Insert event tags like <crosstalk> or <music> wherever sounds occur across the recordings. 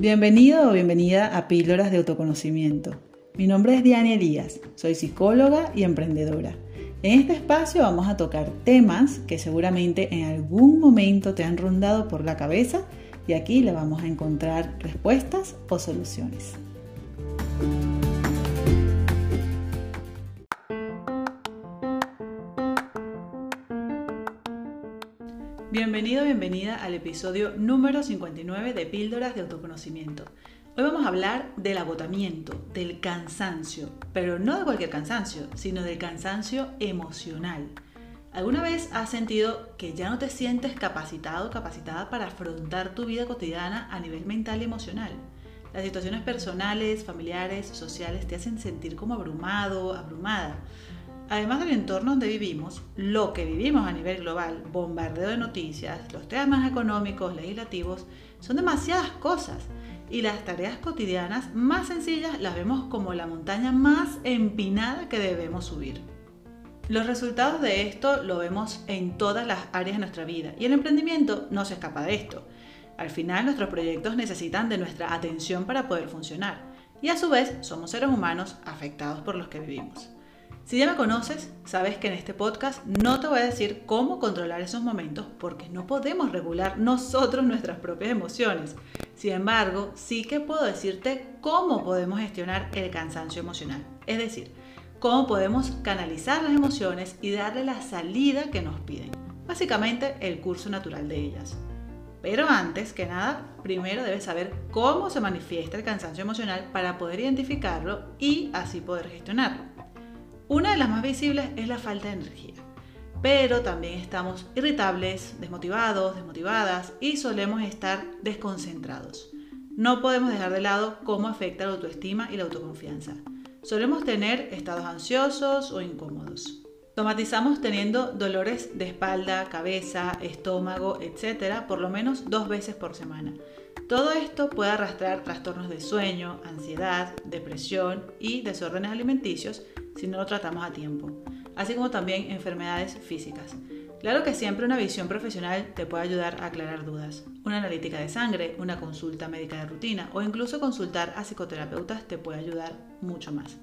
Bienvenido o bienvenida a Píldoras de Autoconocimiento. Mi nombre es Diana Elías, soy psicóloga y emprendedora. En este espacio vamos a tocar temas que seguramente en algún momento te han rondado por la cabeza y aquí le vamos a encontrar respuestas o soluciones. Bienvenido, bienvenida al episodio número 59 de Píldoras de Autoconocimiento. Hoy vamos a hablar del agotamiento, del cansancio, pero no de cualquier cansancio, sino del cansancio emocional. ¿Alguna vez has sentido que ya no te sientes capacitado, capacitada para afrontar tu vida cotidiana a nivel mental y emocional? Las situaciones personales, familiares, sociales te hacen sentir como abrumado, abrumada. Además del entorno donde vivimos, lo que vivimos a nivel global, bombardeo de noticias, los temas económicos, legislativos, son demasiadas cosas y las tareas cotidianas más sencillas las vemos como la montaña más empinada que debemos subir. Los resultados de esto lo vemos en todas las áreas de nuestra vida y el emprendimiento no se escapa de esto. Al final nuestros proyectos necesitan de nuestra atención para poder funcionar y a su vez somos seres humanos afectados por los que vivimos. Si ya me conoces, sabes que en este podcast no te voy a decir cómo controlar esos momentos porque no podemos regular nosotros nuestras propias emociones. Sin embargo, sí que puedo decirte cómo podemos gestionar el cansancio emocional. Es decir, cómo podemos canalizar las emociones y darle la salida que nos piden. Básicamente el curso natural de ellas. Pero antes que nada, primero debes saber cómo se manifiesta el cansancio emocional para poder identificarlo y así poder gestionarlo. Una de las más visibles es la falta de energía, pero también estamos irritables, desmotivados, desmotivadas y solemos estar desconcentrados. No podemos dejar de lado cómo afecta la autoestima y la autoconfianza. Solemos tener estados ansiosos o incómodos. Somatizamos teniendo dolores de espalda, cabeza, estómago, etc. por lo menos dos veces por semana. Todo esto puede arrastrar trastornos de sueño, ansiedad, depresión y desórdenes alimenticios si no lo tratamos a tiempo, así como también enfermedades físicas. Claro que siempre una visión profesional te puede ayudar a aclarar dudas. Una analítica de sangre, una consulta médica de rutina o incluso consultar a psicoterapeutas te puede ayudar mucho más.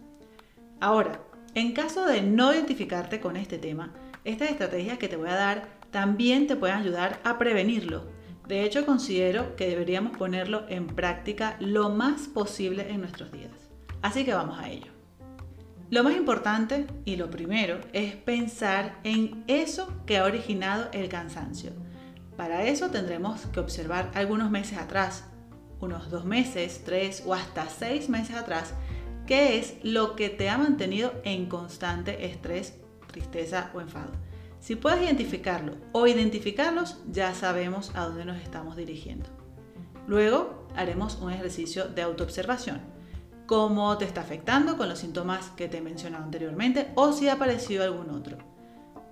Ahora, en caso de no identificarte con este tema, estas estrategias que te voy a dar también te pueden ayudar a prevenirlo. De hecho, considero que deberíamos ponerlo en práctica lo más posible en nuestros días. Así que vamos a ello. Lo más importante y lo primero es pensar en eso que ha originado el cansancio. Para eso tendremos que observar algunos meses atrás, unos dos meses, tres o hasta seis meses atrás, qué es lo que te ha mantenido en constante estrés, tristeza o enfado. Si puedes identificarlo o identificarlos, ya sabemos a dónde nos estamos dirigiendo. Luego haremos un ejercicio de autoobservación cómo te está afectando con los síntomas que te he mencionado anteriormente o si ha aparecido algún otro.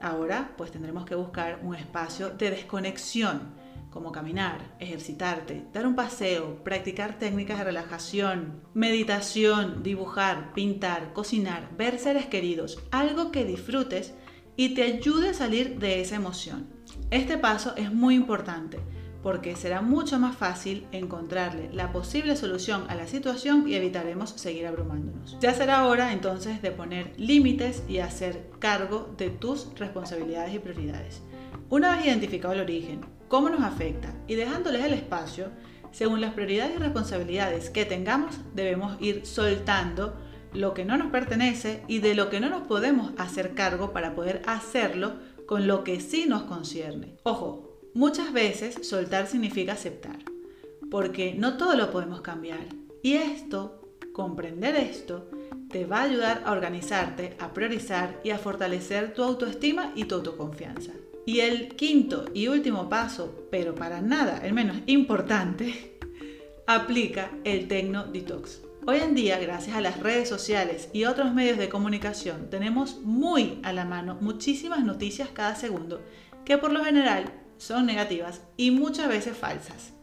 Ahora pues tendremos que buscar un espacio de desconexión, como caminar, ejercitarte, dar un paseo, practicar técnicas de relajación, meditación, dibujar, pintar, cocinar, ver seres queridos, algo que disfrutes y te ayude a salir de esa emoción. Este paso es muy importante porque será mucho más fácil encontrarle la posible solución a la situación y evitaremos seguir abrumándonos. Ya será hora entonces de poner límites y hacer cargo de tus responsabilidades y prioridades. Una vez identificado el origen, cómo nos afecta y dejándoles el espacio, según las prioridades y responsabilidades que tengamos, debemos ir soltando lo que no nos pertenece y de lo que no nos podemos hacer cargo para poder hacerlo con lo que sí nos concierne. Ojo, Muchas veces soltar significa aceptar, porque no todo lo podemos cambiar. Y esto, comprender esto, te va a ayudar a organizarte, a priorizar y a fortalecer tu autoestima y tu autoconfianza. Y el quinto y último paso, pero para nada el menos importante, <laughs> aplica el Tecno Detox. Hoy en día, gracias a las redes sociales y otros medios de comunicación, tenemos muy a la mano muchísimas noticias cada segundo que por lo general son negativas y muchas veces falsas.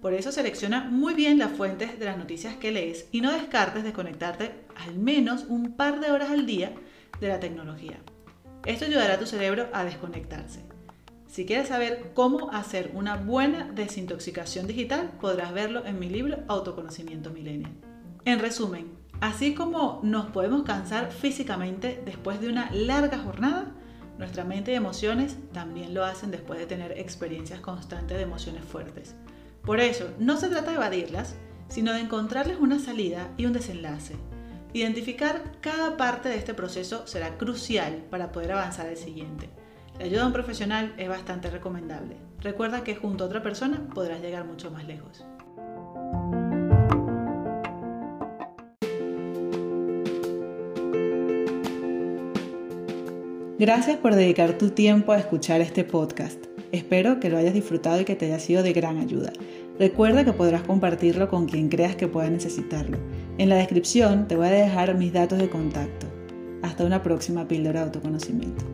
Por eso selecciona muy bien las fuentes de las noticias que lees y no descartes desconectarte al menos un par de horas al día de la tecnología. Esto ayudará a tu cerebro a desconectarse. Si quieres saber cómo hacer una buena desintoxicación digital, podrás verlo en mi libro Autoconocimiento Millennial. En resumen, así como nos podemos cansar físicamente después de una larga jornada, nuestra mente y emociones también lo hacen después de tener experiencias constantes de emociones fuertes. Por eso, no se trata de evadirlas, sino de encontrarles una salida y un desenlace. Identificar cada parte de este proceso será crucial para poder avanzar al siguiente. La ayuda de un profesional es bastante recomendable. Recuerda que junto a otra persona podrás llegar mucho más lejos. Gracias por dedicar tu tiempo a escuchar este podcast. Espero que lo hayas disfrutado y que te haya sido de gran ayuda. Recuerda que podrás compartirlo con quien creas que pueda necesitarlo. En la descripción te voy a dejar mis datos de contacto. Hasta una próxima píldora de autoconocimiento.